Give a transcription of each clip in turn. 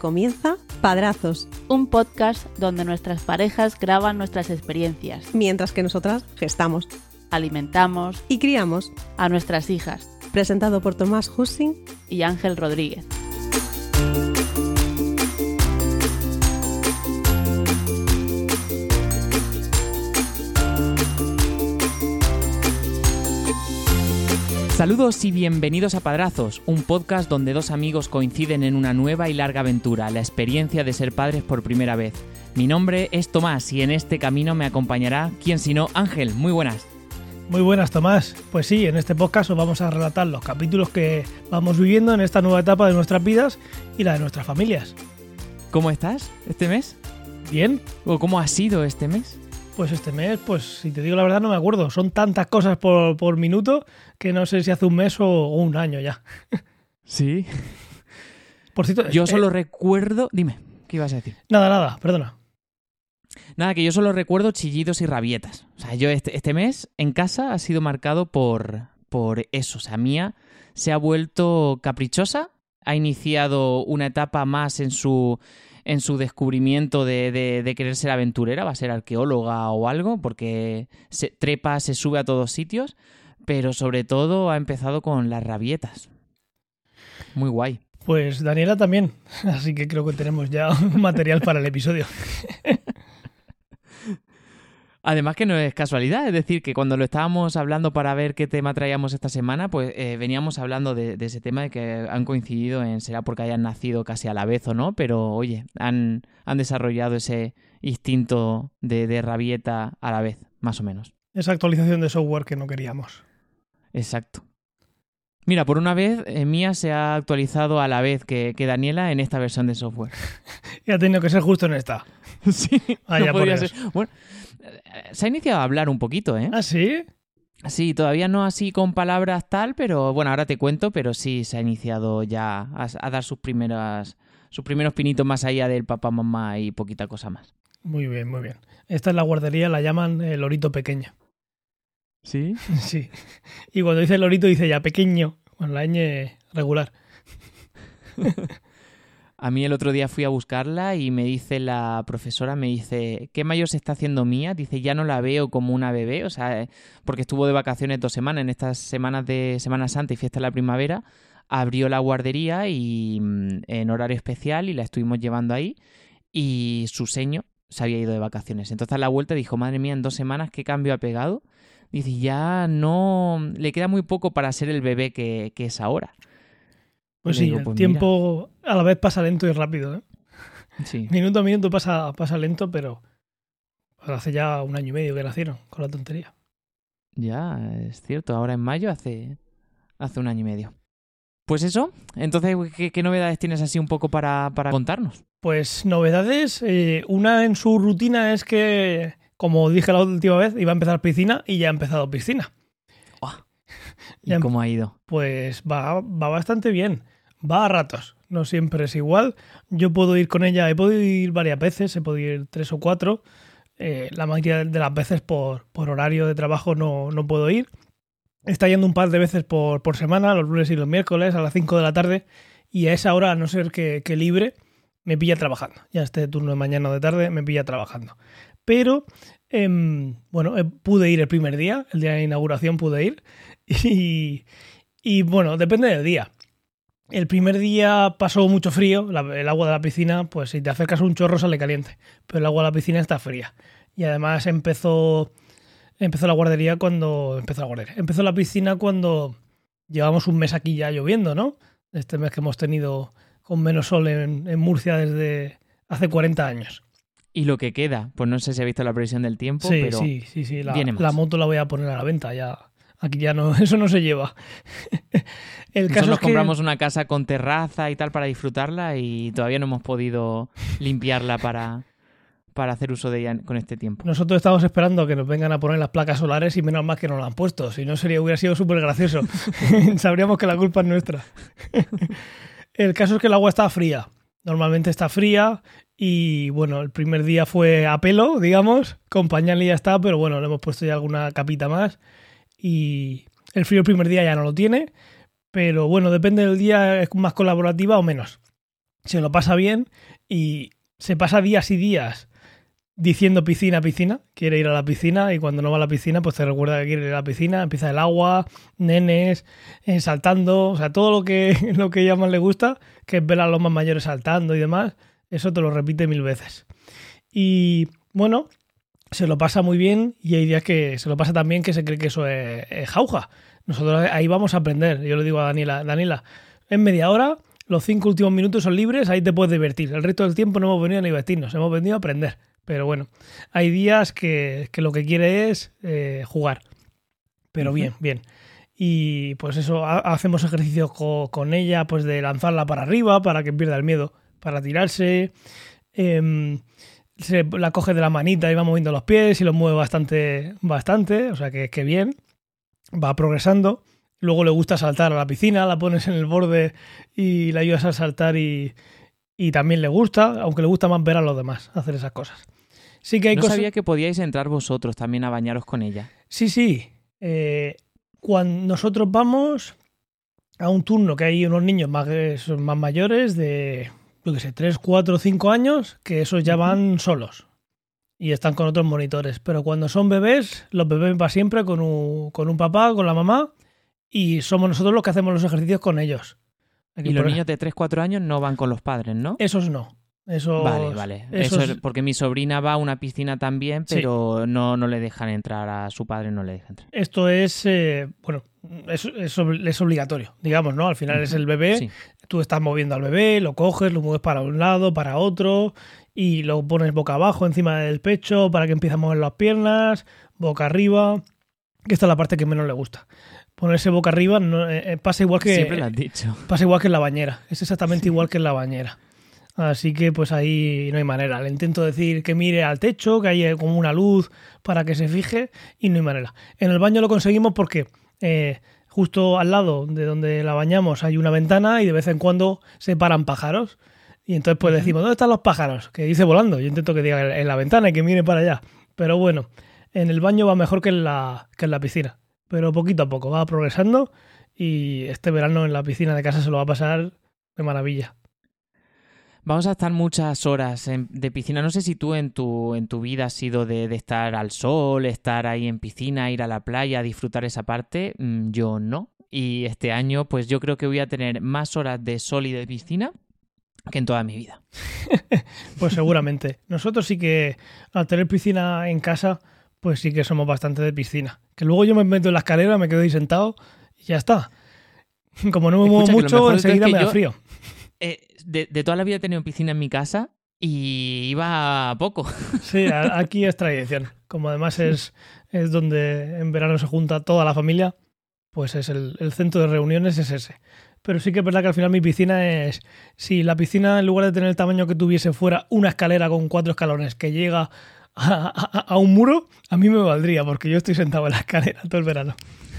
Comienza Padrazos, un podcast donde nuestras parejas graban nuestras experiencias, mientras que nosotras gestamos alimentamos y criamos a nuestras hijas. Presentado por Tomás Hussing y Ángel Rodríguez. Saludos y bienvenidos a Padrazos, un podcast donde dos amigos coinciden en una nueva y larga aventura, la experiencia de ser padres por primera vez. Mi nombre es Tomás y en este camino me acompañará, quien sino Ángel. Muy buenas. Muy buenas, Tomás. Pues sí, en este podcast os vamos a relatar los capítulos que vamos viviendo en esta nueva etapa de nuestras vidas y la de nuestras familias. ¿Cómo estás este mes? Bien. ¿O cómo ha sido este mes? Pues este mes, pues si te digo la verdad no me acuerdo. Son tantas cosas por, minuto que no sé si hace un mes o, un año ya. Sí. Por cierto, yo solo recuerdo... Dime, ¿qué ibas a decir? Nada, nada, perdona. Nada, que yo solo recuerdo chillidos y rabietas. O sea, yo este, este mes en casa ha sido marcado por, por eso. O sea, Mía se ha vuelto caprichosa, ha iniciado una etapa más en su en su descubrimiento de, de, querer ser aventurera, va a ser arqueóloga o algo, porque se trepa, se sube a todos sitios, pero sobre todo ha empezado con las rabietas. Muy guay. Pues Daniela también, así que creo que tenemos ya un material para el episodio. Además que no es casualidad, es decir, que cuando lo estábamos hablando para ver qué tema traíamos esta semana, pues eh, veníamos hablando de, ese tema de que han coincidido en, será porque hayan nacido casi a la vez o no, pero oye, han, han desarrollado ese instinto de, de rabieta a la vez, más o menos. Esa actualización de software que no queríamos. Exacto. Mira, por una vez, eh, Mía se ha actualizado a la vez que, que Daniela en esta versión de software. y ha tenido que ser justo en esta. sí, no podría ser. Bueno, se ha iniciado a hablar un poquito, ¿eh? ¿Ah, sí? Sí, todavía no así con palabras tal, pero bueno, ahora te cuento, pero sí se ha iniciado ya a, dar sus primeras sus primeros pinitos más allá del papá, mamá y poquita cosa más. Muy bien, muy bien. Esta es la guardería, la llaman el lorito pequeño. ¿Sí? Sí. Y cuando dice lorito dice ya pequeño, con la ñ regular. A mí el otro día fui a buscarla y me dice la profesora, me dice, ¿qué mayor se está haciendo mía? Dice, ya no la veo como una bebé, o sea, porque estuvo de vacaciones dos semanas, en estas semanas de Semana Santa y fiesta de la primavera, abrió la guardería y mm, en horario especial y la estuvimos llevando ahí y su seño se había ido de vacaciones. Entonces a la vuelta dijo, madre mía, en dos semanas, ¿qué cambio ha pegado? Dice, ya no, le queda muy poco para ser el bebé que, que es ahora. Pues sí, el pues tiempo a la vez pasa lento y rápido. ¿eh? Sí. Minuto a minuto pasa, pasa lento, pero hace ya un año y medio que nacieron con la tontería. Ya, es cierto. Ahora en mayo hace, hace un año y medio. Pues eso, entonces, ¿qué, novedades tienes así un poco para, para contarnos? Pues novedades, eh, una en su rutina es que, como dije la última vez, iba a empezar piscina y ya ha empezado piscina. ¿Y cómo ha ido? Pues va, va bastante bien. Va a ratos, no siempre es igual. Yo puedo ir con ella, he podido ir varias veces, he podido ir tres o cuatro. Eh, la mayoría de las veces por, por horario de trabajo no, no, puedo ir. Está yendo un par de veces por, por, semana, los lunes y los miércoles a las 5 de la tarde. Y a esa hora, a no ser que, que libre, me pilla trabajando. Ya este turno de mañana o de tarde me pilla trabajando. Pero, em, bueno, eh, pude ir el primer día, el día de inauguración pude ir. Y, bueno, depende del día. El primer día pasó mucho frío, el agua de la piscina, pues si te acercas un chorro sale caliente, pero el agua de la piscina está fría. Y además empezó, empezó la guardería cuando... Empezó la guardería. Empezó la piscina cuando llevamos un mes aquí ya lloviendo, ¿no? Este mes que hemos tenido con menos sol en, en Murcia desde hace 40 años. Y lo que queda, pues no sé si ha visto la previsión del tiempo, sí, pero sí, sí, sí. La, la moto la voy a poner a la venta ya Aquí ya no, eso no se lleva. El Nosotros caso compramos una casa con terraza y tal para disfrutarla y todavía no hemos podido limpiarla para, para hacer uso de ella con este tiempo. Nosotros estamos esperando que nos vengan a poner las placas solares y menos mal que nos las han puesto. Si no, sería, hubiera sido súper gracioso. Sabríamos que la culpa es nuestra. el caso es que el agua está fría. Normalmente está fría y bueno, el primer día fue a pelo, digamos, con pañal y ya está, pero bueno, le hemos puesto ya alguna capita más y el frío el primer día ya no lo tiene, pero bueno, depende del día, es más colaborativa o menos. se lo pasa bien y se pasa días y días diciendo piscina, piscina, quiere ir a la piscina y cuando no va a la piscina pues te recuerda que quiere ir a la piscina, empieza el agua, nenes, eh, saltando, o sea, todo lo que, lo que ella más le gusta, que es ver a los más mayores saltando y demás, eso te lo repite mil veces. Y bueno, se lo pasa muy bien y hay días que se lo pasa tan bien que se cree que eso es, jauja. Nosotros ahí vamos a aprender. Yo le digo a Daniela, Daniela, en media hora, los cinco últimos minutos son libres, ahí te puedes divertir. El resto del tiempo no hemos venido a divertirnos, hemos venido a aprender. Pero bueno, hay días que, lo que quiere es eh, jugar. Pero bien, bien. Y pues eso, hacemos ejercicios con, ella, pues de lanzarla para arriba para que pierda el miedo, para tirarse. Em, se la coge de la manita y va moviendo los pies y lo mueve bastante, bastante, o sea que, que bien. Va progresando. Luego le gusta saltar a la piscina, la pones en el borde y la ayudas a saltar y, y también le gusta, aunque le gusta más ver a los demás hacer esas cosas. Sí que hay no sabía que podíais entrar vosotros también a bañaros con ella. Sí, sí. Eh, cuando nosotros vamos a un turno que hay unos niños más, más mayores de, yo qué sé, 3, 4, 5 años, que esos ya van solos y están con otros monitores. Pero cuando son bebés, los bebés van siempre con un, con un papá, con la mamá, y somos nosotros los que hacemos los ejercicios con ellos y los niños de 3-4 años no van con los padres, ¿no? Esos no. Eso, vale, vale. Eso es porque mi sobrina va a una piscina también, pero no, no le dejan entrar a su padre, no le dejan entrar. Esto es, eh, bueno, es, es, obligatorio, digamos, ¿no? Al final es el bebé, tú estás moviendo al bebé, lo coges, lo mueves para un lado, para otro, y lo pones boca abajo encima del pecho para que empiece a mover las piernas, boca arriba, que esta es la parte que menos le gusta. Ponerse boca arriba no, eh, eh, pasa igual que siempre lo has dicho. pasa igual que en la bañera es exactamente igual que en la bañera. Así que pues ahí no hay manera. Le intento decir que mire al techo que hay como una luz para que se fije y no hay manera. En el baño lo conseguimos porque eh, justo al lado de donde la bañamos hay una ventana y de vez en cuando se paran pájaros. Y entonces pues decimos ¿dónde están los pájaros? que dice volando. Yo intento que diga en la ventana y que mire para allá pero bueno en el baño va mejor que en la, que en la piscina. Pero poquito a poco va progresando y este verano en la piscina de casa se lo va a pasar de maravilla. Vamos a estar muchas horas de piscina. No sé si tú en tu, en tu vida has sido de, estar al sol, estar ahí en piscina, ir a la playa, disfrutar esa parte. Mm, yo no. Y este año, pues yo creo que voy a tener más horas de sol y de piscina que en toda mi vida. pues seguramente. Nosotros sí que al tener piscina en casa, pues sí que somos bastante de piscina. Que luego yo me meto en la escalera, me quedo ahí sentado y ya está. Como no me muevo mucho, enseguida me da frío. Eh, de, toda la vida he tenido piscina en mi casa y iba poco. Sí, aquí es tradición. Como además es, es donde en verano se junta toda la familia, pues es el, el centro de reuniones es ese. Pero sí que es verdad que al final mi piscina es. Si la piscina, en lugar de tener el tamaño que tuviese, fuera una escalera con cuatro escalones que llega a, un muro, a mí me valdría, porque yo estoy sentado en la escalera todo el verano.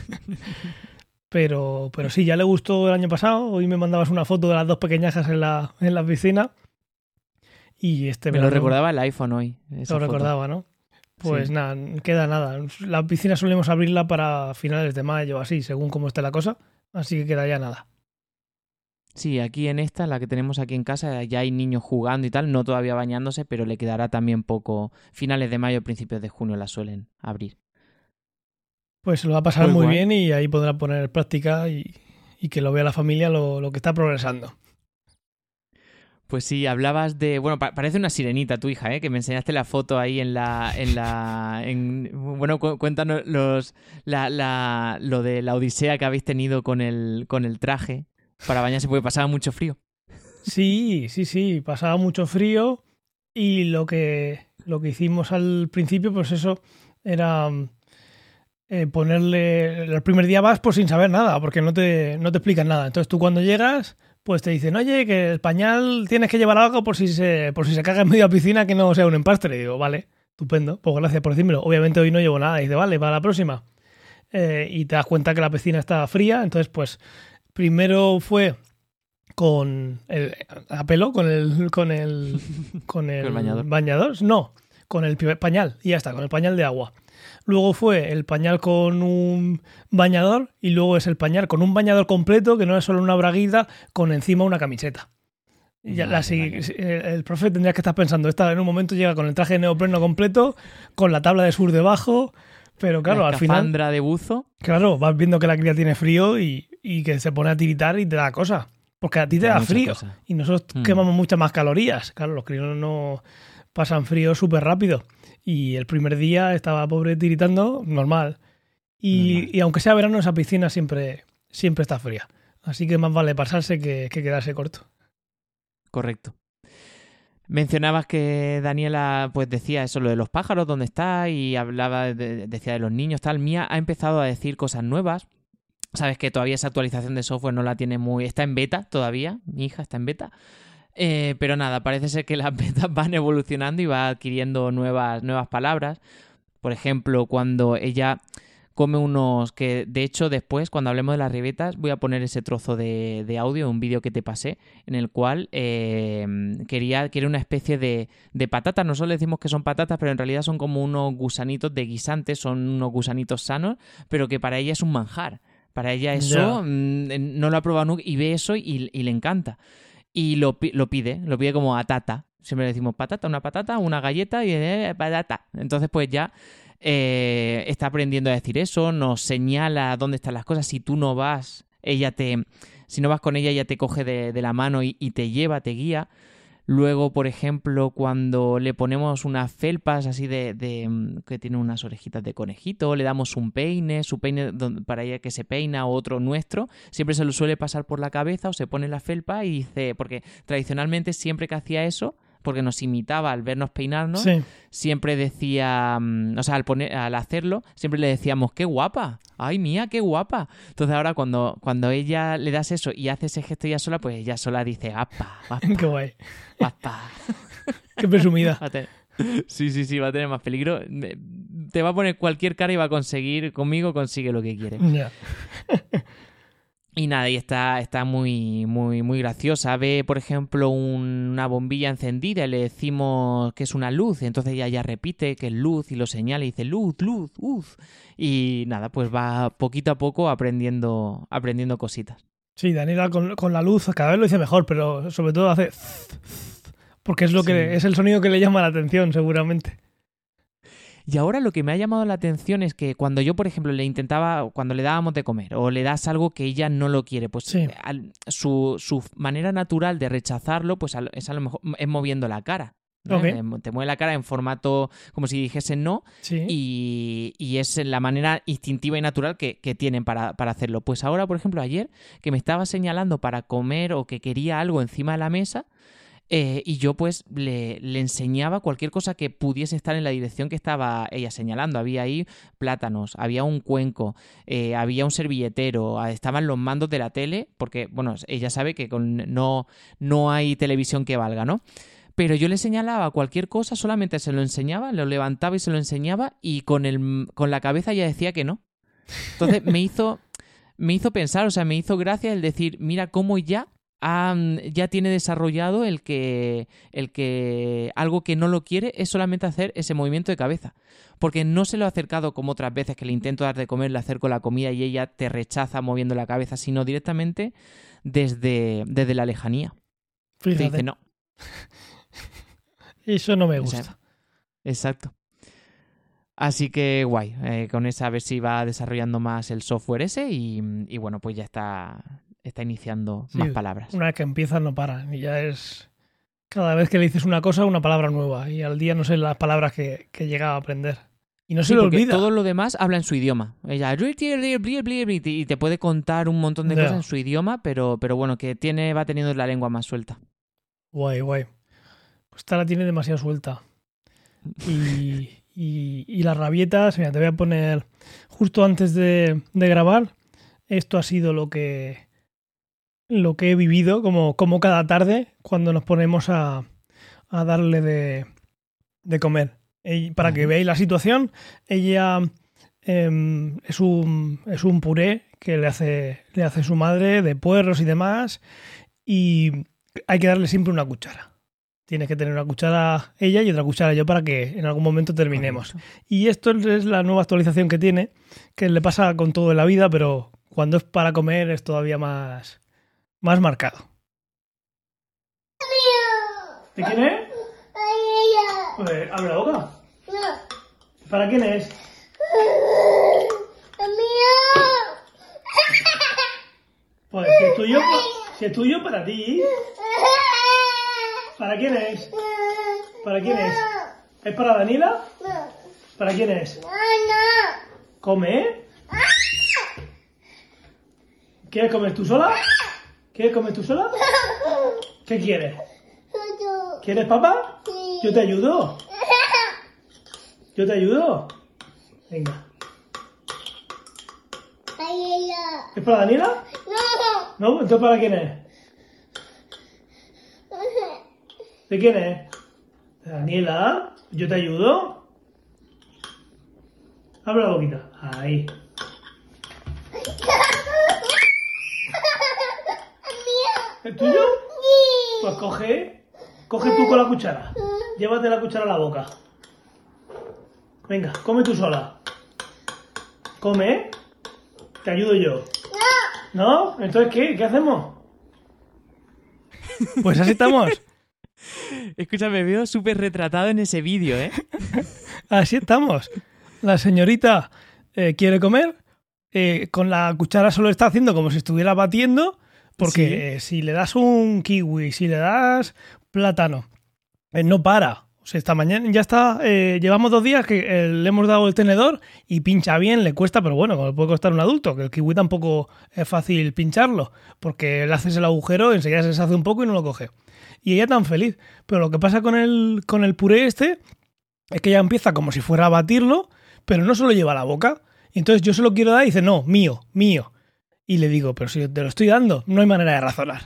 Pero, pero sí, ya le gustó el año pasado. Hoy me mandabas una foto de las dos pequeñajas en la, en la piscina. Y este me lo recordaba el iPhone hoy. Lo recordaba, ¿no? Pues nada, queda nada. La piscina solemos abrirla para finales de mayo, así, según cómo esté la cosa. Así que queda ya nada. Sí, aquí en esta, la que tenemos aquí en casa, ya hay niños jugando y tal, no todavía bañándose, pero le quedará también poco. Finales de mayo, principios de junio la suelen abrir. Pues se lo va a pasar muy, bien y ahí podrá poner en práctica y, que lo vea la familia lo, que está progresando. Pues sí, hablabas de. Bueno, parece una sirenita tu hija, ¿eh? Que me enseñaste la foto ahí en la. En la bueno, cuéntanos los, la, la, lo de la odisea que habéis tenido con el, con el traje para bañarse porque pasaba mucho frío. Sí, sí, sí, pasaba mucho frío y lo que, lo que hicimos al principio, pues eso, era eh, ponerle... El primer día vas pues sin saber nada, porque no te, no te explican nada. Entonces tú cuando llegas, pues te dicen, oye, que el pañal tienes que llevar algo por si se, por si se caga en medio de la piscina que no sea un empastre. Y digo, vale, estupendo, pues gracias por decírmelo. Obviamente hoy no llevo nada. Y dice, vale, para la próxima. Eh, y te das cuenta que la piscina está fría, entonces pues Primero fue con el a pelo, con el con el con el, bañador? no, con el pañal y ya está, con el pañal de agua. Luego fue el pañal con un bañador y luego es el pañal con un bañador completo que no es solo una braguita con encima una camiseta. Ya, Vale, la sigui- vale. el, profe tendría que estar pensando, esta en un momento llega con el traje de neopreno completo, con la tabla de sur debajo, pero claro, La al final, de buzo. claro, vas viendo que la cría tiene frío y, y que se pone a tiritar y te da cosa. Porque a ti te da frío cosa. y nosotros Mm. quemamos muchas más calorías. Claro, los críos no pasan frío súper rápido. Y el primer día estaba pobre tiritando, normal. Y, Normal. y aunque sea verano, esa piscina siempre, siempre está fría. Así que más vale pasarse que, que quedarse corto. Correcto. Mencionabas que Daniela pues decía eso, lo de los pájaros, dónde está, y hablaba, de- decía de los niños, tal. Mía ha empezado a decir cosas nuevas. Sabes que todavía esa actualización de software no la tiene muy... Está en beta todavía, mi hija está en beta. Eh, pero nada, parece ser que las betas van evolucionando y va adquiriendo nuevas, nuevas palabras. Por ejemplo, cuando ella come unos que de hecho después cuando hablemos de las ribetas voy a poner ese trozo de, de audio un vídeo que te pasé en el cual eh, quería quiere una especie de, de patatas. Nosotros le decimos que son patatas pero en realidad son como unos gusanitos de guisantes son unos gusanitos sanos pero que para ella es un manjar. Para ella eso mm, no lo ha probado nunca y ve eso y, y le encanta y lo, lo pide lo pide como a tata siempre le decimos patata una patata una galleta y eh, patata entonces pues ya eh, está aprendiendo a decir eso, nos señala dónde están las cosas. Si tú no vas, ella te. Si no vas con ella, ella te coge de, de la mano y te lleva, te guía. Luego, por ejemplo, cuando le ponemos unas felpas así de, de, mm, que tiene unas orejitas de conejito, le damos un peine, su peine para ella que se peina o otro nuestro, siempre se lo suele pasar por la cabeza o se pone la felpa y dice, porque tradicionalmente siempre que hacía eso, porque nos imitaba al vernos peinarnos, Sí. siempre decía, mm, o sea, al, poner, al hacerlo, siempre le decíamos, qué guapa, ay mía, qué guapa. Entonces ahora cuando, cuando ella le das eso y hace ese gesto ella sola, pues ella sola dice, apa, Qué guay. apa. Qué presumida. Sí, sí, sí, va a tener más peligro. Te va a poner cualquier cara y va a conseguir, conmigo consigue lo que quiere. Ya. Y nada, y está, está muy, muy, muy graciosa. Ve, por ejemplo, un- una bombilla encendida y le decimos que es una luz. Entonces ella ya repite que es luz y lo señala y dice luz, luz, luz. Y nada, pues va poquito a poco aprendiendo, aprendiendo cositas. Sí, Daniela con, con la luz cada vez lo dice mejor, pero sobre todo hace... Porque es lo que Sí. es el sonido que le llama la atención, seguramente. Y ahora lo que me ha llamado la atención es que cuando yo, por ejemplo, le intentaba, cuando le dábamos de comer o le das algo que ella no lo quiere, pues Sí. al- su, su manera natural de rechazarlo, pues a es a lo mejor es moviendo la cara. ¿no? Eh, Te mueve la cara en formato como si dijese no Sí. y, y es la manera instintiva y natural que, que tienen para, para hacerlo. Pues ahora, por ejemplo, ayer que me estaba señalando para comer o que quería algo encima de la mesa, eh, y yo pues le, enseñaba cualquier cosa que pudiese estar en la dirección que estaba ella señalando. Había ahí plátanos, había un cuenco, eh, había un servilletero, ah, estaban los mandos de la tele, porque bueno, ella sabe que con, no, no hay televisión que valga, ¿no? Pero yo le señalaba cualquier cosa, solamente se lo enseñaba, lo levantaba y se lo enseñaba y con, el, con la cabeza ya decía que no. Entonces me hizo, me hizo pensar, o sea, me hizo gracia el decir, mira cómo ya ha, ya tiene desarrollado el que, el que algo que no lo quiere es solamente hacer ese movimiento de cabeza. Porque no se lo ha acercado como otras veces que le intento dar de comer, le acerco la comida y ella te rechaza moviendo la cabeza, sino directamente desde, desde la lejanía. Te Fíjate. dice no. Eso no me gusta. Exacto. Así que guay, eh, con esa a ver si va desarrollando más el software ese y, y bueno, pues ya está, está iniciando Sí, más palabras. Una vez que empiezas no para. Y ya es. Cada vez que le dices una cosa, una palabra nueva. Y al día no sé las palabras que, que llegaba a aprender. Y no se Sí, le porque olvida. todo lo demás habla en su idioma. Ella y te puede contar un montón de cosas en su idioma, pero, pero bueno, que tiene, va teniendo la lengua más suelta. Guay, guay. Pues esta la tiene demasiado suelta. Y, y, y las rabietas, mira, te voy a poner justo antes de, de grabar. Esto ha sido lo que lo que he vivido como, como cada tarde cuando nos ponemos a, a darle de, de comer. Y para que veáis la situación, ella em, es, un, es un puré que le hace, le hace su madre de puerros y demás. Y hay que darle siempre una cuchara. Tienes que tener una cuchara ella y otra cuchara yo para que en algún momento terminemos. Y esto es la nueva actualización que tiene, que le pasa con todo en la vida, pero cuando es para comer es todavía más, más marcado. ¿De quién es? Pues abre la boca. ¿Para quién es? Pues si es tuyo, si es tuyo para ti. ¿Para quién es? ¿Para quién es? ¿Es para Daniela? ¿Para quién es? ¿Come? ¿Quieres comer tú sola? ¿Quieres comer tú sola? ¿Qué quieres? ¿Quieres papá? Yo te ayudo. Yo te ayudo. Venga. ¿Es para Daniela? ¿No? ¿Entonces para quién es? ¿De quién es? ¿De Daniela? ¿Yo te ayudo? Abre la boquita. Ahí. ¿Es tuyo? Pues coge. Coge tú con la cuchara. Llévate la cuchara a la boca. Venga, come tú sola. Come. ¿eh? Te ayudo yo. ¿No? Entonces, ¿qué? ¿Qué hacemos? Pues así estamos. Escucha, me veo súper retratado en ese vídeo, ¿eh? Así estamos. La señorita eh, quiere comer. eh, con la cuchara solo está haciendo como si estuviera batiendo. Porque Sí. eh, si le das un kiwi, si le das plátano, eh, no para. O sea, esta mañana ya está. eh, llevamos dos días que eh, le hemos dado el tenedor y pincha bien, le cuesta, pero bueno, como le puede costar un adulto, que el kiwi tampoco es fácil pincharlo, porque le haces el agujero, enseguida se deshace un poco y no lo coge. Y ella tan feliz. Pero lo que pasa con el, con el puré este es que ella empieza como si fuera a batirlo, pero no se lo lleva a la boca. Y entonces yo se lo quiero dar y dice, no, mío, mío. Y le digo, pero si te lo estoy dando, no hay manera de razonar.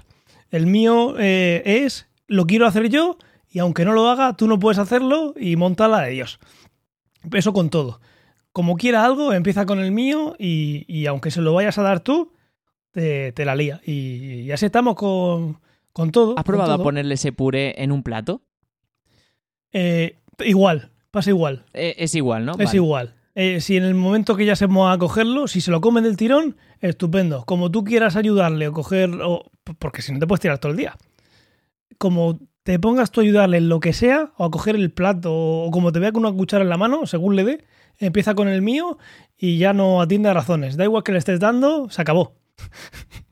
El mío eh, es, lo quiero hacer yo, y aunque no lo haga, tú no puedes hacerlo y monta la de Dios. Eso con todo. Como quiera algo, empieza con el mío y, y aunque se lo vayas a dar tú, te, te la lía. Y, y así estamos con, con todo. ¿Has probado a ponerle ese puré en un plato? Eh, igual, pasa igual. Eh, es igual, ¿no? Es Vale. igual. Eh, si en el momento que ya se va a cogerlo, si se lo comen del tirón, estupendo. Como tú quieras ayudarle o coger, o, porque si no te puedes tirar todo el día. Como te pongas tú a ayudarle en lo que sea, o a coger el plato, o como te vea con una cuchara en la mano, según le dé, empieza con el mío y ya no atiende a razones. Da igual que le estés dando, se acabó.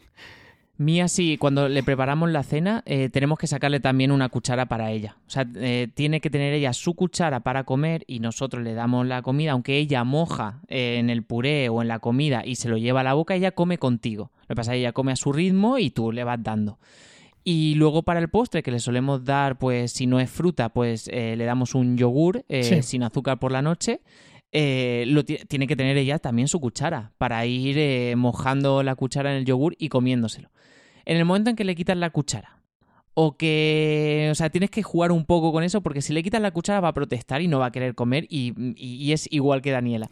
Mía sí, cuando le preparamos la cena, eh, tenemos que sacarle también una cuchara para ella. O sea, eh, tiene que tener ella su cuchara para comer y nosotros le damos la comida, aunque ella moja eh, en el puré o en la comida y se lo lleva a la boca, ella come contigo. Lo que pasa es que ella come a su ritmo y tú le vas dando. Y luego para el postre, que le solemos dar, pues si no es fruta, pues le damos un yogur Sí. sin azúcar por la noche. Eh, lo ti- tiene que tener ella también su cuchara para ir eh, mojando la cuchara en el yogur y comiéndoselo. En el momento en que le quitas la cuchara o que, o sea, tienes que jugar un poco con eso porque si le quitas la cuchara va a protestar y no va a querer comer y, y- y es igual que Daniela.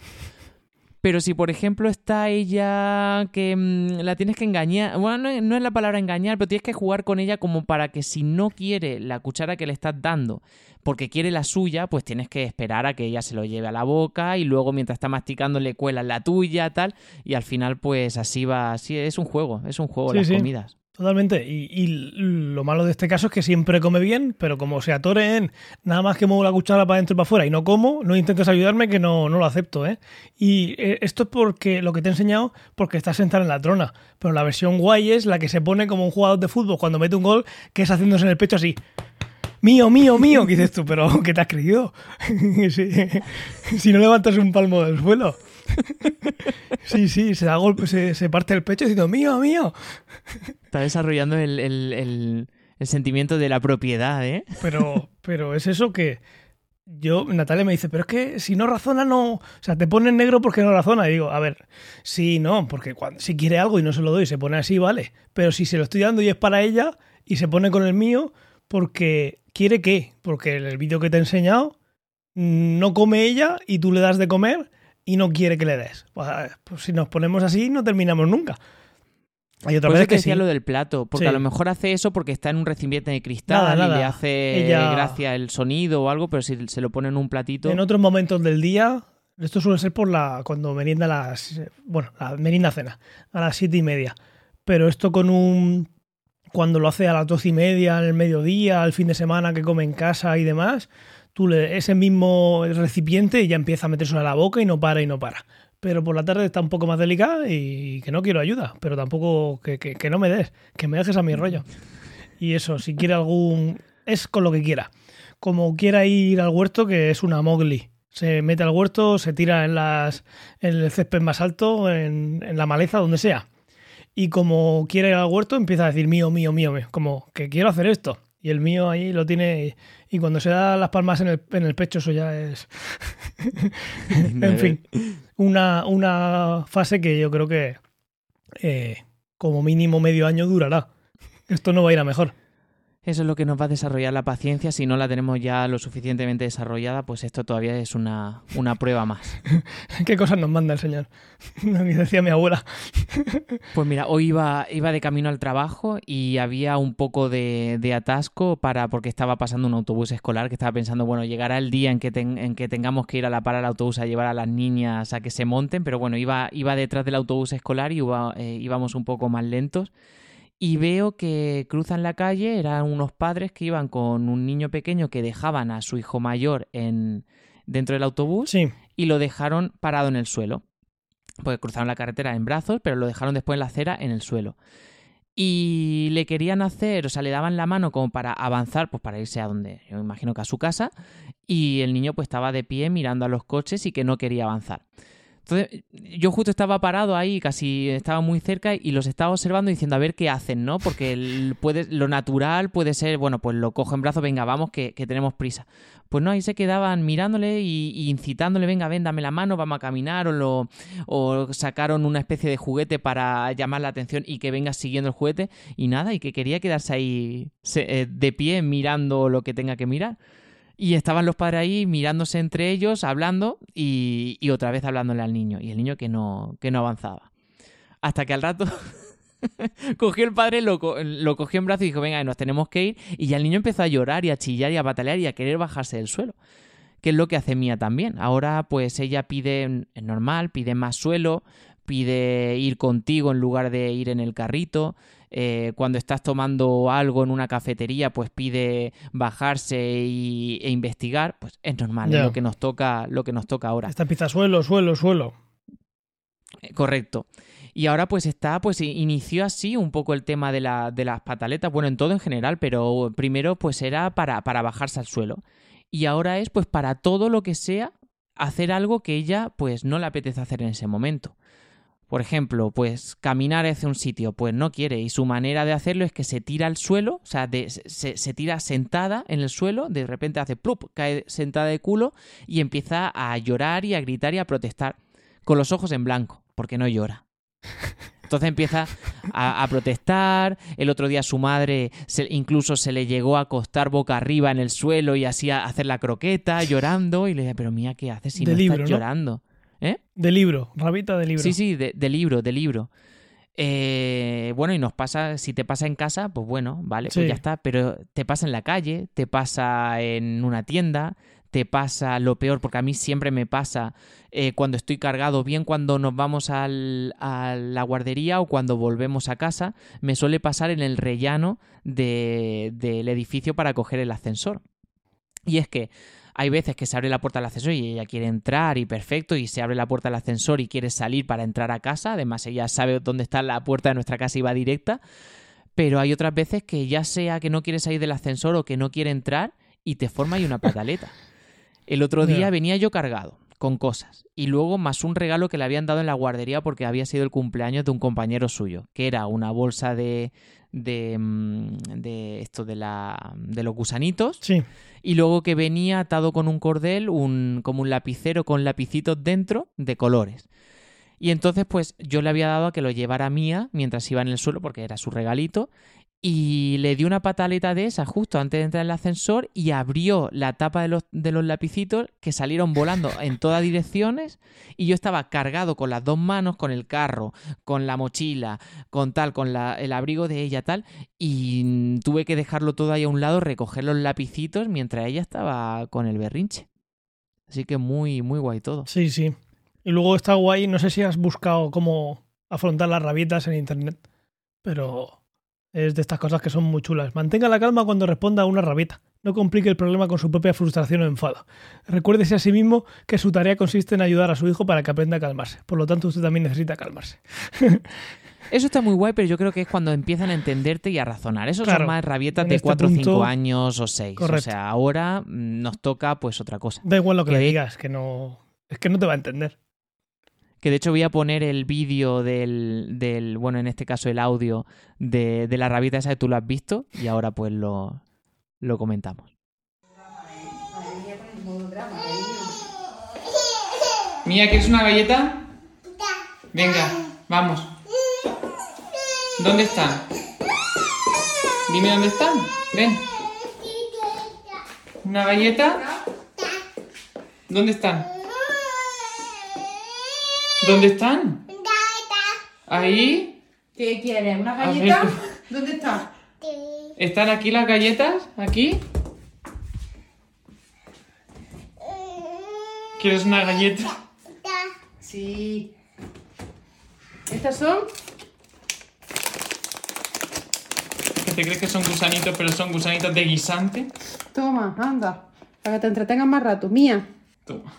Pero si, por ejemplo, está ella que mm, la tienes que engañar, bueno, no es, no es la palabra engañar, pero tienes que jugar con ella como para que si no quiere la cuchara que le estás dando porque quiere la suya, pues tienes que esperar a que ella se lo lleve a la boca y luego mientras está masticando le cuelas la tuya, tal, y al final pues así va, así es un juego, es un juego Sí, las sí. comidas. Totalmente. Y, y lo malo de este caso es que siempre come bien, pero como se atore en nada más que muevo la cuchara para adentro y para afuera y no como, no intentes ayudarme que no, no lo acepto, ¿eh? Y eh, esto es porque lo que te he enseñado, porque estás sentada en la trona. Pero la versión guay es la que se pone como un jugador de fútbol cuando mete un gol, que es haciéndose en el pecho así. Mío, mío, mío, ¿qué dices tú? Pero ¿qué te has creído? si no levantas un palmo del suelo. Sí, sí, se da golpe, se, se parte el pecho diciendo mío, mío. Está desarrollando el, el- el- el sentimiento de la propiedad, ¿eh? Pero, pero es eso que yo, Natalia me dice, pero es que si no razona, no. O sea, te pone en negro porque no razona. Y digo, a ver, sí, no, porque cuando, si quiere algo y no se lo doy, se pone así, vale. Pero si se lo estoy dando y es para ella y se pone con el mío, porque quiere qué? Porque el vídeo que te he enseñado, mm, no come ella y tú le das de comer y no quiere que le des. Pues, si nos ponemos así, no terminamos nunca. Hay otra Por vez eso te que decía sí. lo del plato, porque Sí. a lo mejor hace eso porque está en un recipiente de cristal Nada, y le hace Ella- gracia el sonido o algo, pero si se lo pone en un platito... En otros momentos del día, esto suele ser por la cuando merienda las bueno, la merienda cena, a las siete y media. Pero esto con un cuando lo hace a las doce y media, al mediodía, al fin de semana que come en casa y demás, tú le ese mismo recipiente ya empieza a meterse a la boca y no para y no para. Pero por la tarde está un poco más delicada y que no quiero ayuda, pero tampoco que, que, que no me des, que me dejes a mi rollo. Y eso, si quiere algún... es con lo que quiera. Como quiera ir al huerto, que es una mogli. Se mete al huerto, se tira en, las, en el césped más alto, en, en la maleza, donde sea. Y como quiere ir al huerto, empieza a decir mío, mío, mío, mío. Como que quiero hacer esto. Y el mío ahí lo tiene. Y cuando se da las palmas en el, en el pecho, eso ya es. en fin. Una, una fase que yo creo que eh, como mínimo medio año durará. Esto no va a ir a mejor. Eso es lo que nos va a desarrollar la paciencia. Si no la tenemos ya lo suficientemente desarrollada, pues esto todavía es una, una prueba más. ¿Qué cosas nos manda el Señor? Me decía mi abuela. Pues mira, hoy iba, iba de camino al trabajo y había un poco de, de, atasco para porque estaba pasando un autobús escolar que estaba pensando, bueno, llegará el día en que, ten, en que tengamos que ir a la para del autobús a llevar a las niñas a que se monten, pero bueno, iba, iba detrás del autobús escolar y iba, eh, íbamos un poco más lentos y veo que cruzan la calle, eran unos padres que iban con un niño pequeño que dejaban a su hijo mayor en, dentro del autobús Sí. y lo dejaron parado en el suelo. Pues cruzaron la carretera en brazos, pero lo dejaron después en la acera en el suelo. Y le querían hacer, o sea, le daban la mano como para avanzar, pues para irse a donde, yo imagino que a su casa, y el niño pues estaba de pie mirando a los coches y que no quería avanzar. Entonces, yo justo estaba parado ahí, casi estaba muy cerca y los estaba observando diciendo a ver qué hacen, ¿no? Porque el, puede, lo natural puede ser, bueno, pues lo cojo en brazos, venga, vamos, que, tenemos prisa. Pues no, ahí se quedaban mirándole y, y, incitándole, venga, ven, dame la mano, vamos a caminar, o, lo, o sacaron una especie de juguete para llamar la atención y que venga siguiendo el juguete y nada, y que quería quedarse ahí eh, de pie mirando lo que tenga que mirar. Y estaban los padres ahí mirándose entre ellos, hablando y, otra vez hablándole al niño. Y el niño que no, que no avanzaba. Hasta que al rato cogió el padre, lo, lo, cogió en brazo y dijo, venga, nos tenemos que ir. Y ya el niño empezó a llorar y a chillar y a patalear y a querer bajarse del suelo. Que es lo que hace Mía también. Ahora pues ella pide, es normal, pide más suelo, pide ir contigo en lugar de ir en el carrito. Eh, cuando estás tomando algo en una cafetería, pues pide bajarse y, e investigar, pues es normal, es lo que nos toca, lo que nos toca ahora. Esta pizza suelo, suelo, suelo. Eh, Correcto. Y ahora pues está, pues inició así un poco el tema de, la, de las pataletas, bueno, en todo en general, pero primero pues era para, para bajarse al suelo. Y ahora es pues para todo lo que sea hacer algo que ella pues no le apetece hacer en ese momento. Por ejemplo, pues caminar hacia un sitio, pues no quiere y su manera de hacerlo es que se tira al suelo, o sea, de- se, se tira sentada en el suelo, de repente hace plup, cae sentada de culo y empieza a llorar y a gritar y a protestar con los ojos en blanco, porque no llora. Entonces empieza a, a protestar. El otro día su madre se- incluso se le llegó a acostar boca arriba en el suelo y así a hacer la croqueta, llorando. Y le dije, pero mía, ¿qué haces si no libro, estás ¿no? llorando? ¿Eh? De libro, rabita de libro. Sí, sí, de, de libro, de libro. Eh, bueno, y nos pasa, si te pasa en casa, pues bueno, vale, pues ya está, pero te pasa en la calle, te pasa en una tienda, te pasa lo peor, porque a mí siempre me pasa eh, cuando estoy cargado, bien cuando nos vamos al- a la guardería o cuando volvemos a casa, me suele pasar en el rellano de- del edificio para coger el ascensor. Y es que hay veces que se abre la puerta del ascensor y ella quiere entrar y perfecto, y se abre la puerta del ascensor y quiere salir para entrar a casa. Además, ella sabe dónde está la puerta de nuestra casa y va directa. Pero hay otras veces que ya sea que no quiere salir del ascensor o que no quiere entrar y te forma ahí una pataleta. El otro día venía yo cargado con cosas y luego más un regalo que le habían dado en la guardería porque había sido el cumpleaños de un compañero suyo, que era una bolsa de de, mm, de esto de la de los gusanitos Sí, y luego que venía atado con un cordel, un, como un lapicero con lapicitos dentro de colores. Y entonces, pues yo le había dado a que lo llevara Mía mientras iba en el suelo, porque era su regalito, y le di una pataleta de esa justo antes de entrar en el ascensor y abrió la tapa de los, de los lapicitos que salieron volando en todas direcciones y yo estaba cargado con las dos manos, con el carro, con la mochila, con tal, con la- el abrigo de ella tal y tuve que dejarlo todo ahí a un lado, recoger los lapicitos mientras ella estaba con el berrinche. Así que muy, muy guay todo. sí, sí. Y luego está guay, no sé si has buscado cómo afrontar las rabietas en internet, pero Es de estas cosas que son muy chulas. Mantenga la calma cuando responda a una rabita. No complique el problema con su propia frustración o enfado. Recuérdese a sí mismo que su tarea consiste en ayudar a su hijo para que aprenda a calmarse. Por lo tanto, usted también necesita calmarse. Eso está muy guay, pero yo creo que es cuando empiezan a entenderte y a razonar. Eso Claro, son más rabietas de este 4 o 5 punto- años o 6. O Correcto. sea, ahora mm, nos toca pues otra cosa. Da igual lo que Que le digas, que no. Es que no te va a entender. Que de hecho voy a poner el vídeo del, del, bueno, en este caso el audio de, de la rabieta esa que tú lo has visto y ahora pues lo, lo comentamos. Mía, ¿quieres una galleta? Venga, vamos. ¿Dónde están? Dime dónde están. Ven. ¿Una galleta? ¿Dónde están? ¿Dónde están? Ahí. ¿Qué quieres? ¿Una galleta? ¿Dónde está? ¿Están aquí las galletas? ¿Aquí? ¿Quieres una galleta? Sí. ¿Estas son? ¿Que te crees que son gusanitos, pero son gusanitos de guisante? Toma, anda. Para que te entretengas más rato. Mía. Toma.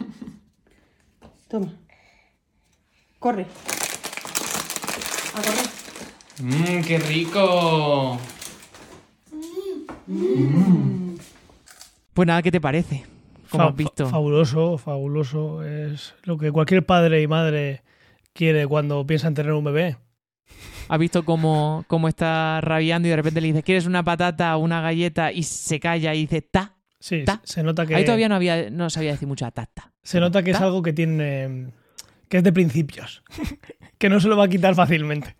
Toma. Corre. A correr. Mmm, qué rico. Pues nada, ¿qué te parece? Como has visto. fa- Fabuloso, fabuloso. Es lo que cualquier padre y madre quiere cuando piensa en tener un bebé. ¿Has visto cómo, cómo está rabiando y de repente le dices, ¿quieres una patata o una galleta? Y se calla y dice, ta. Sí, Ta. se nota que. Ahí todavía no, había, no sabía decir mucho ta, ta. Se nota que es algo que tiene. Que es de principios. que no se lo va a quitar fácilmente.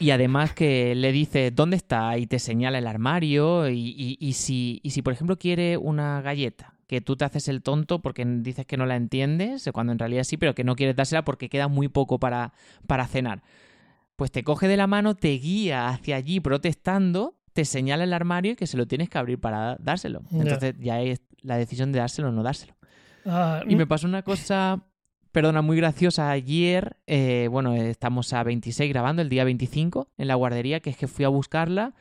Y además que le dices dónde está y te señala el armario y, y- y si, y si, por ejemplo, quiere una galleta, que tú te haces el tonto porque dices que no la entiendes, cuando en realidad sí, pero que no quieres dársela porque queda muy poco para, para cenar. Pues te coge de la mano, te guía hacia allí protestando, te señala el armario y que se lo tienes que abrir para dárselo. Entonces ya es la decisión de dárselo o no dárselo. Ah, Y me pasó una cosa, perdona, muy graciosa ayer. eh, bueno, estamos a 26 grabando, el día 25, en la guardería, que es que fui a buscarla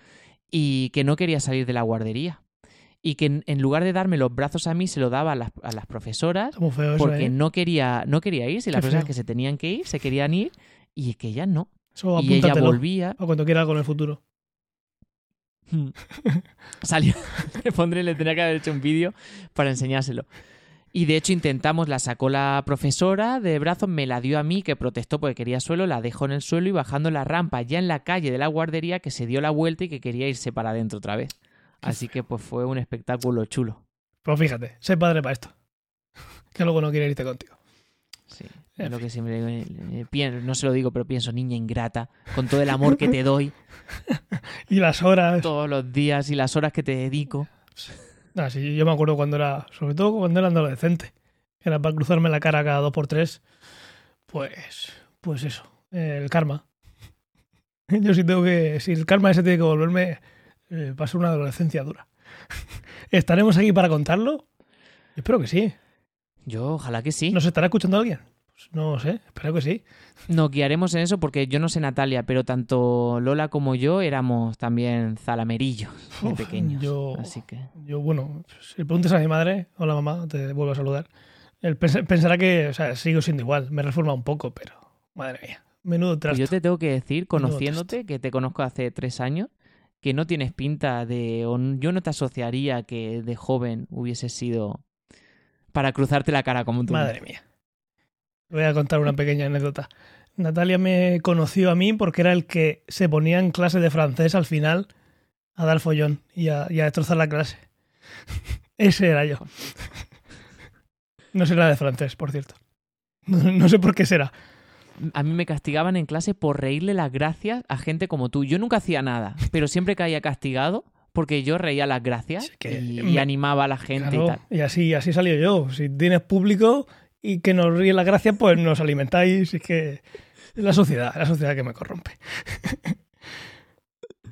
y que no quería salir de la guardería. Y que en, en lugar de darme los brazos a mí, se lo daba a las, a las profesoras feo eso, porque ¿eh? no quería, no quería ir. Si las personas que se tenían que ir, se querían ir y que ellas no. Eso Y ella volvía. para cuando quiera algo en el futuro. Salió. Le pondré, le tenía que haber hecho un vídeo para enseñárselo. Y de hecho intentamos, la sacó la profesora de brazos, me la dio a mí, que protestó porque quería suelo, la dejó en el suelo y bajando la rampa ya en la calle de la guardería que se dio la vuelta y que quería irse para adentro otra vez. Así que pues fue un espectáculo chulo. Pero fíjate, sé padre para esto. que luego no quiere irte contigo. Sí, En es lo que siempre eh, eh, no se lo digo, pero pienso, niña ingrata, con todo el amor que te doy Y las horas. todos los días y las horas que te dedico. Ah, sí, yo me acuerdo cuando era, sobre todo cuando era adolescente, que era para cruzarme la cara cada dos por tres. Pues, pues eso, el karma. Yo sí tengo que, si el karma ese tiene que volverme, eh, va a ser una adolescencia dura. ¿Estaremos aquí para contarlo? Espero que sí. Yo ojalá que sí. ¿Nos estará escuchando alguien? Pues no sé, espero que sí. Nos guiaremos en eso porque yo no sé Natalia, pero tanto Lola como yo éramos también zalamerillos de Uf, pequeños. yo- Así que Yo, bueno, si preguntas a mi madre, hola mamá, te vuelvo a saludar. Él pens- pensará que, o sea, sigo siendo igual, me reforma un poco, pero madre mía, menudo pues trasto. yo te tengo que decir, conociéndote, que te conozco hace tres años, que no tienes pinta de... o yo no te asociaría que de joven hubiese sido para cruzarte la cara como tú. Madre mía. Voy a contar una pequeña anécdota. Natalia me conoció a mí porque era el que se ponía en clase de francés al final a dar follón y a, y a destrozar la clase. Ese era yo. No será de francés, por cierto. No, no sé por qué será. A mí me castigaban en clase por reírle las gracias a gente como tú. Yo nunca hacía nada, pero siempre caía castigado porque yo reía las gracias Sí, que y, me- y animaba a la gente y tal. y así, así salió yo. Si tienes público y que nos ríe la gracia, pues nos alimentáis. Es que es la sociedad, la sociedad que me corrompe.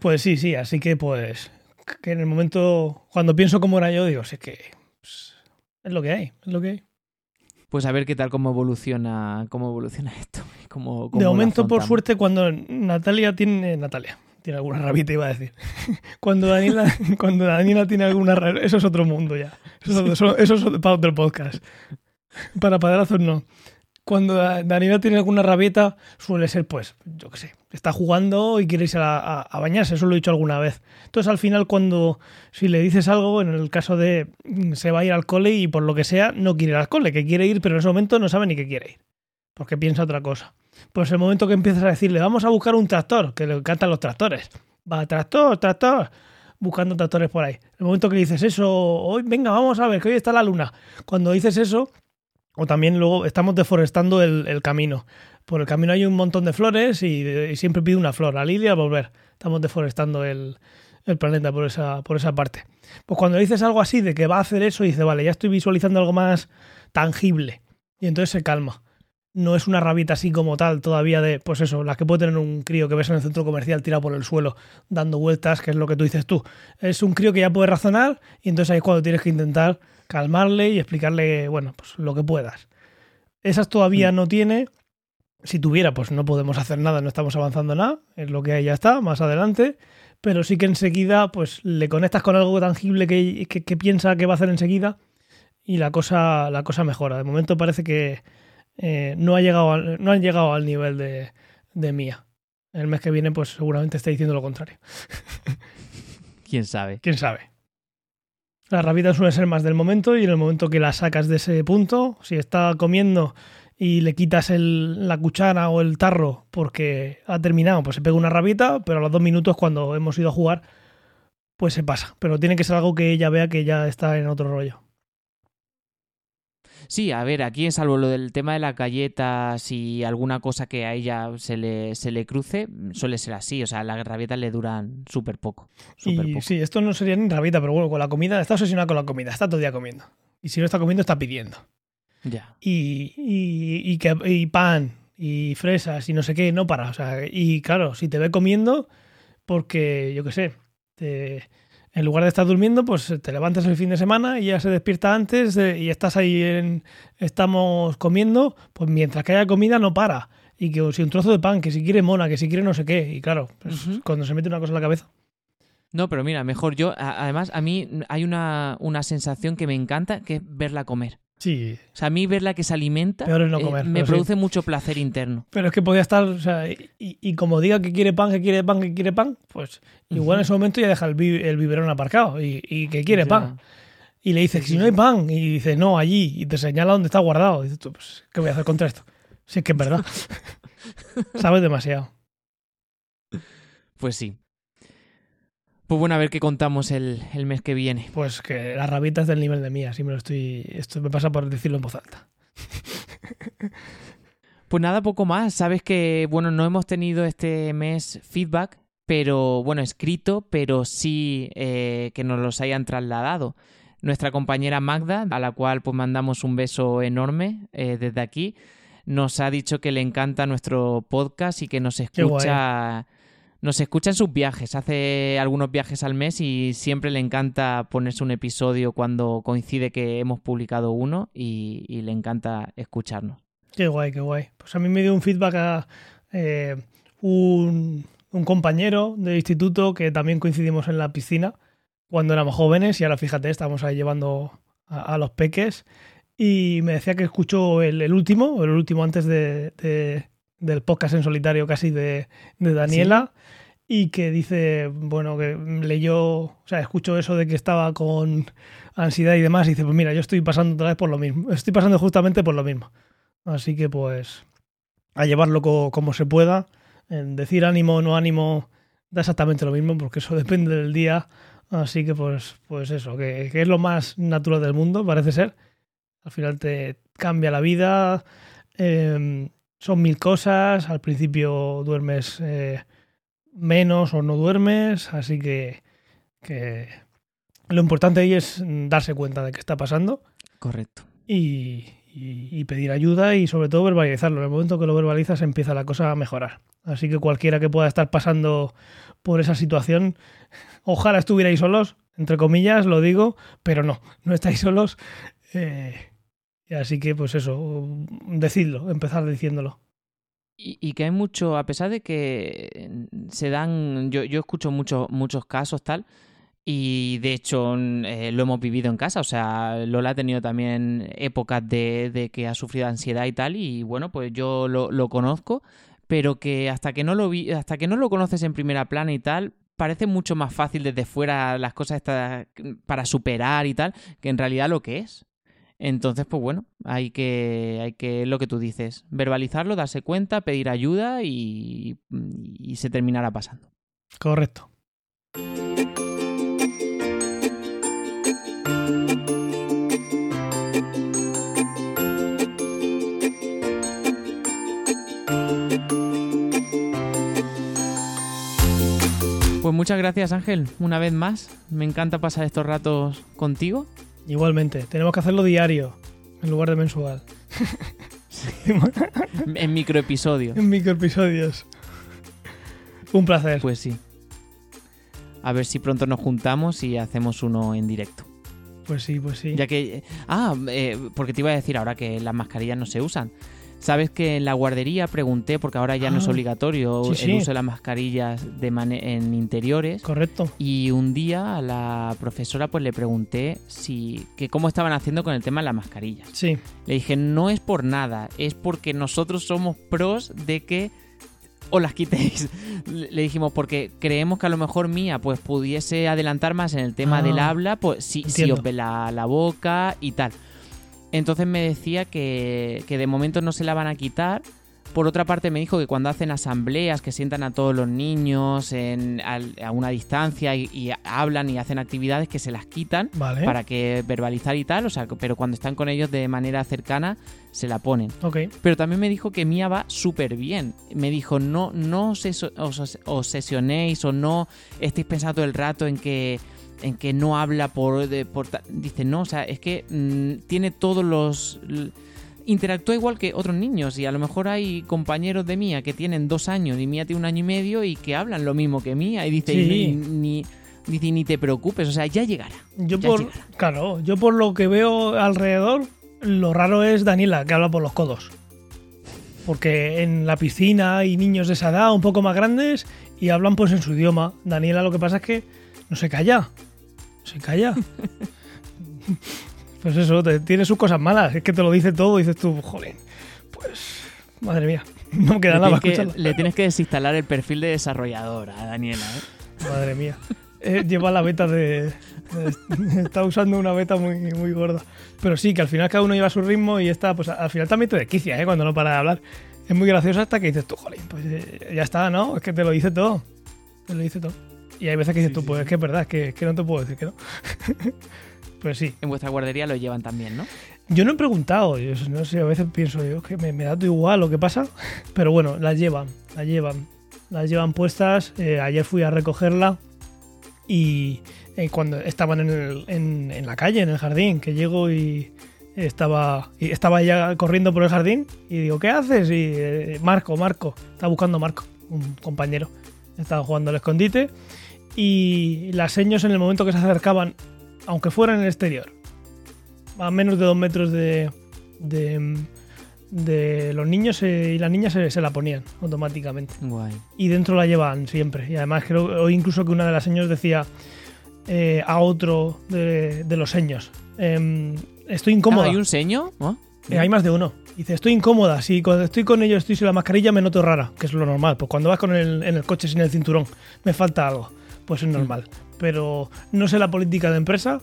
pues sí, sí, así que pues que en el momento, cuando pienso cómo era yo, digo, sí que pues, es lo que hay, es lo que hay. Pues a ver qué tal cómo evoluciona, cómo evoluciona esto. Cómo, cómo De momento, por suerte, cuando Natalia tiene, Natalia, tiene alguna rabita, iba a decir. Cuando Daniela, cuando Daniela tiene alguna rabita, eso es otro mundo ya. Eso, eso- eso es para otro podcast. Para padrazos no. Cuando Da- Daniela tiene alguna rabieta, suele ser, pues, yo qué sé, está jugando y quiere irse a bañarse, eso lo he dicho alguna vez. Entonces, al final, cuando, si le dices algo, en el caso de mm, se va a ir al cole y por lo que sea, no quiere ir al cole, que quiere ir, pero en ese momento no sabe ni que quiere ir, porque piensa otra cosa. Pues el momento que empiezas a decirle, vamos a buscar un tractor, que le encantan los tractores. Va, tractor, tractor, buscando tractores por ahí. El momento que dices eso, hoy, venga, vamos a ver, que hoy está la luna. Cuando dices eso, o también luego estamos deforestando el, camino. Por el camino hay un montón de flores y, y siempre pido una flor, a Lilia al volver. Estamos deforestando el, el planeta por esa, por esa parte. Pues cuando dices algo así de que va a hacer eso, dice, vale, ya estoy visualizando algo más tangible. Y entonces se calma. No es una rabita así como tal todavía de, pues eso, la que puede tener un crío que ves en el centro comercial tirado por el suelo, dando vueltas, que es lo que tú dices tú. Es un crío que ya puede razonar y entonces ahí es cuando tienes que intentar calmarle y explicarle, bueno, pues lo que puedas. Esas todavía no tiene. Si tuviera, pues no podemos hacer nada, no estamos avanzando nada. Es lo que hay, ya está, más adelante. Pero sí que enseguida, pues le conectas con algo tangible que, que- que piensa que va a hacer enseguida y la cosa, la cosa mejora. De momento parece que eh, no, ha llegado al, no han llegado al nivel de, de Mía. El mes que viene, pues seguramente está diciendo lo contrario. ¿Quién sabe? ¿Quién sabe? La rabita suele ser más del momento y en el momento que la sacas de ese punto, si está comiendo y le quitas el- la cuchara o el tarro porque ha terminado, pues se pega una rabita, pero a los dos minutos cuando hemos ido a jugar, pues se pasa. Pero tiene que ser algo que ella vea que ya está en otro rollo. Sí, a ver, aquí salvo lo del tema de las galletas y alguna cosa que a ella se le, se le cruce, suele ser así. O sea, las rabietas le duran súper poco. Súper Y poco. sí, esto no sería ni rabita, pero bueno, con la comida, está obsesionada con la comida, está todo el día comiendo. Y si no está comiendo, está pidiendo. Ya. y, y, y que, y pan y fresas y no sé qué, no para. O sea, y claro, si te ve comiendo, porque yo qué sé, te- en lugar de estar durmiendo, pues te levantas el fin de semana y ya se despierta antes y estás ahí en. Estamos comiendo, pues mientras que haya comida no para. Y que si un trozo de pan, que si quiere mona, que si quiere no sé qué. Y claro, pues, cuando se mete una cosa en la cabeza. No, pero mira, mejor yo. Además, a mí hay una, una sensación que me encanta, que es verla comer. Sí, O sea, a mí verla que se alimenta Peor es no eh, comer, me sí. produce mucho placer interno. Pero es que podía estar, o sea, y, y como diga que quiere pan, que quiere pan, que quiere pan, pues igual en ese momento ya deja el, bi- el biberón aparcado y, y que quiere pan. Y le dices, Sí, si no hay pan, y dice, no, allí, y te señala dónde está guardado. Y dices tú, pues, ¿qué voy a hacer contra esto? Si es que es verdad. Sabes demasiado. Pues sí. Pues bueno, a ver qué contamos el, el mes que viene. Pues que la rabita es del nivel de mía, así me lo estoy. Esto me pasa por decirlo en voz alta. Pues nada, poco más. Sabes que, bueno, no hemos tenido este mes feedback, pero bueno, escrito, pero sí eh, que nos los hayan trasladado. Nuestra compañera Magda, a la cual pues mandamos un beso enorme eh, desde aquí, nos ha dicho que le encanta nuestro podcast y que nos escucha, nos escucha en sus viajes. Hace algunos viajes al mes y siempre le encanta ponerse un episodio cuando coincide que hemos publicado uno y- le encanta escucharnos. Qué guay, qué guay. Pues a mí me dio un feedback a eh, un, compañero de instituto que también coincidimos en la piscina cuando éramos jóvenes y ahora fíjate, estamos ahí llevando a, los peques y me decía que escuchó el, el último, el último antes de- del podcast en solitario casi de, Daniela y que dice, bueno, que leyó, o sea, escuchó eso de que estaba con ansiedad y demás y dice, pues mira, yo estoy pasando otra vez por lo mismo, estoy pasando justamente por lo mismo. Así que pues a llevarlo co- como se pueda. En decir ánimo o no ánimo da exactamente lo mismo porque eso depende del día. Así que pues, pues eso, que, es lo más natural del mundo, parece ser. Al final te cambia la vida. eh, son mil cosas. Al principio duermes eh, menos o no duermes. Así que, que lo importante ahí es darse cuenta de qué está pasando Correcto. y, y- y pedir ayuda y sobre todo verbalizarlo. En el momento que lo verbalizas empieza la cosa a mejorar. Así que cualquiera que pueda estar pasando por esa situación, ojalá estuvierais solos, entre comillas lo digo, pero no, no estáis solos. Eh, así que pues eso, decidlo, empezar diciéndolo. Y, y que hay mucho, a pesar de que se dan, yo, yo escucho muchos muchos casos tal, y de hecho eh, lo hemos vivido en casa, o sea, Lola ha tenido también épocas de, de que ha sufrido ansiedad y tal, y bueno, pues yo lo, lo conozco, pero que hasta que no lo vi, hasta que no lo conoces en primera plana y tal, parece mucho más fácil desde fuera las cosas para superar y tal, que en realidad lo que es. Entonces, pues bueno, hay que, hay que, lo que tú dices, verbalizarlo, darse cuenta, pedir ayuda y, y se terminará pasando. Correcto. Pues muchas gracias Ángel, una vez más. Me encanta pasar estos ratos contigo. Igualmente, tenemos que hacerlo diario en lugar de mensual. En microepisodio. en microepisodios. Un placer. Pues sí. A ver si pronto nos juntamos y hacemos uno en directo. Pues sí, pues sí. Ya que. Ah, eh, porque te iba a decir ahora que las mascarillas no se usan. Sabes que en la guardería pregunté, porque ahora ya no es Ah, obligatorio sí, el uso de las mascarillas de en interiores. Correcto. Y un día a la profesora pues le pregunté si que cómo estaban haciendo con el tema de las mascarillas. Sí. Le dije, no es por nada, es porque nosotros somos pros de que os las quitéis. Le dijimos, porque creemos que a lo mejor Mía pues pudiese adelantar más en el tema Ah, del habla, pues si, si os ve la, la boca y tal. Entonces me decía que, que de momento no se la van a quitar. Por otra parte me dijo que cuando hacen asambleas, que sientan a todos los niños en, al- a una distancia y, y hablan y hacen actividades, que se las quitan Vale. para que verbalizar y tal, o sea, pero cuando están con ellos de manera cercana se la ponen. Ok. Pero también me dijo que Mía va súper bien. Me dijo, no, no os os- obsesionéis o no estéis pensando todo el rato en que en que no habla por, de- por dice no o sea es que mm, tiene todos los interactúa igual que otros niños y a lo mejor hay compañeros de Mía que tienen dos años y Mía tiene un año y medio y que hablan lo mismo que Mía y dice Sí. ni, ni- dice ni te preocupes o sea ya llegará Yo Ya por, llegará. claro, yo por lo que veo alrededor, lo raro es Daniela, que habla por los codos. Porque en la piscina hay niños de esa edad, un poco más grandes, y hablan pues en su idioma. Daniela lo que pasa es que no se calla. No se calla. pues eso, te- tiene sus cosas malas. Es que te lo dice todo y dices tú, jolín, pues, madre mía, no me queda le, nada para escucharla. le tienes que desinstalar el perfil de desarrolladora a Daniela ¿eh? Madre mía. Eh, lleva la beta de, de- Está usando una beta muy, muy gorda. Pero sí, que al final cada uno lleva su ritmo y está, pues al final también te desquicia, ¿eh? Cuando no para de hablar. Es muy gracioso hasta que dices tú, jolín, pues eh, ya está, ¿no? Es que te lo dice todo. Te lo dice todo. Y hay veces que dices tú, pues es que es verdad, es que, es que no te puedo decir que no. pues sí. en vuestra guardería lo llevan también ¿no? Yo no he preguntado, yo no sé, a veces pienso yo que me, me da todo igual lo que pasa, pero bueno, las llevan, las llevan, las llevan puestas. eh, ayer fui a recogerla y eh, cuando estaban en, el- en- en la calle, en el jardín, que llego y estaba, y estaba ella corriendo por el jardín y digo, ¿qué haces? Y eh, Marco, Marco, estaba buscando a Marco, un compañero, estaba jugando al escondite y las señas en el momento que se acercaban, aunque fuera en el exterior, a menos de dos metros de, de, de los niños eh, y las niñas se, se la ponían automáticamente. Guay. Y dentro la llevan siempre. Y además creo hoy incluso que una de las señas decía eh, a otro de, de los seños. em, estoy incómoda. Ah, ¿Hay un seño? ¿Oh? Eh, hay más de uno. Dice, estoy incómoda. Si cuando estoy con ellos estoy sin la mascarilla me noto rara, que es lo normal. Pues cuando vas con el, en el coche sin el cinturón me falta algo. Pues es normal. Pero no sé la política de empresa,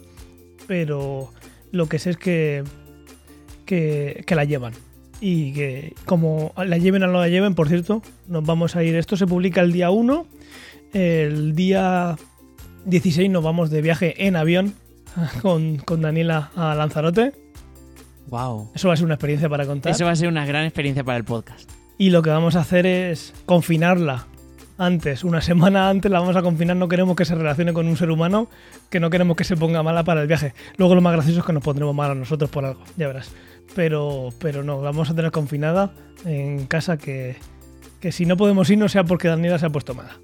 pero lo que sé es que, que, que la llevan. Y que como la lleven o no la lleven, por cierto, nos vamos a ir. Esto se publica el día 1. El día 16 nos vamos de viaje en avión con, con Daniela a Lanzarote. Wow. Eso va a ser una experiencia para contar. Eso va a ser una gran experiencia para el podcast. Y lo que vamos a hacer es confinarla antes, una semana antes la vamos a confinar. No queremos que se relacione con un ser humano, que no queremos que se ponga mala para el viaje. Luego lo más gracioso es que nos pondremos mal a nosotros por algo, ya verás. Pero, pero no, la vamos a tener confinada en casa que, que si no podemos ir no sea porque Daniela se ha puesto mala.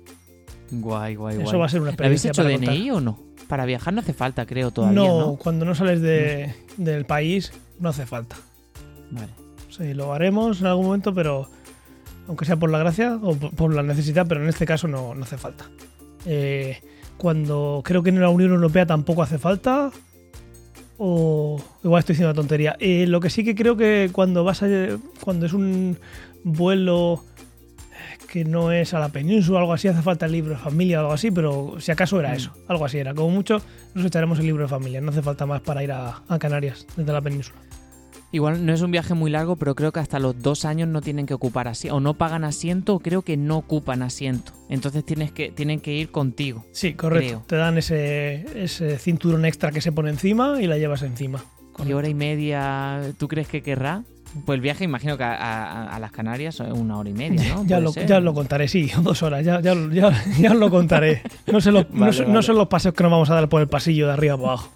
Guay, guay, guay. Eso va a ser una ¿Le habéis experiencia hecho para DNI contar. o no? Para viajar no hace falta, creo, todavía, no, ¿no? cuando no sales de- del país no hace falta. Vale. Sí, lo haremos en algún momento, pero aunque sea por la gracia o por, por la necesidad, pero en este caso no, no hace falta. Eh, cuando creo que en la Unión Europea tampoco hace falta, o igual estoy diciendo una tontería. Eh, lo que sí que creo que cuando vas a, cuando es un vuelo que no es a la península o algo así, hace falta el libro de familia o algo así, pero si acaso era Mm. eso, algo así era. Como mucho nos echaremos el libro de familia, no hace falta más para ir a, a Canarias desde la península. Igual no es un viaje muy largo, pero creo que hasta los dos años no tienen que ocupar asiento, o no pagan asiento, o creo que no ocupan asiento. Entonces tienes que, tienen que ir contigo. Sí, correcto. Creo. Te dan ese, ese cinturón extra que se pone encima y la llevas encima. ¿Y Correcto. hora y media tú crees que querrá? Pues el viaje imagino que a, a- a las Canarias es una hora y media, ¿no? ya, lo, ya lo contaré, sí, dos horas, ya, ya, ya, ya os lo contaré. No, se Vale, son- vale. no son los paseos que nos vamos a dar por el pasillo de arriba para abajo.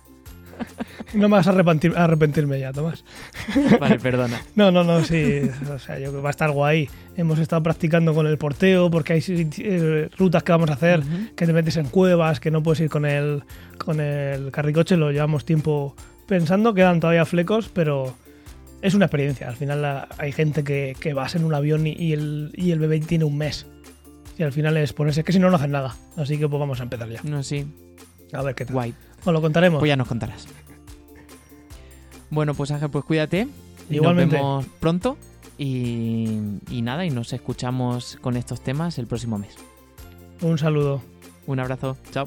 No me vas a arrepentir- a arrepentirme ya, Tomás. Vale, perdona. No, no, no, sí. O sea, yo creo que va a estar guay. Hemos estado practicando con el porteo porque hay eh, rutas que vamos a hacer que te metes en cuevas, que no puedes ir con el, con el carricoche. Lo llevamos tiempo pensando, quedan todavía flecos, pero es una experiencia. Al final la- hay gente que, que vas en un avión y, y el, y el bebé tiene un mes. Y al final es ponerse que si no, no hacen nada. Así que pues vamos a empezar ya. No, sí. A ver qué tal. Guay. Os lo contaremos. Pues ya nos contarás. Bueno, pues Ángel, pues cuídate. Y Igualmente. Nos vemos pronto. Y, y nada, y nos escuchamos con estos temas el próximo mes. Un saludo. Un abrazo. Chao.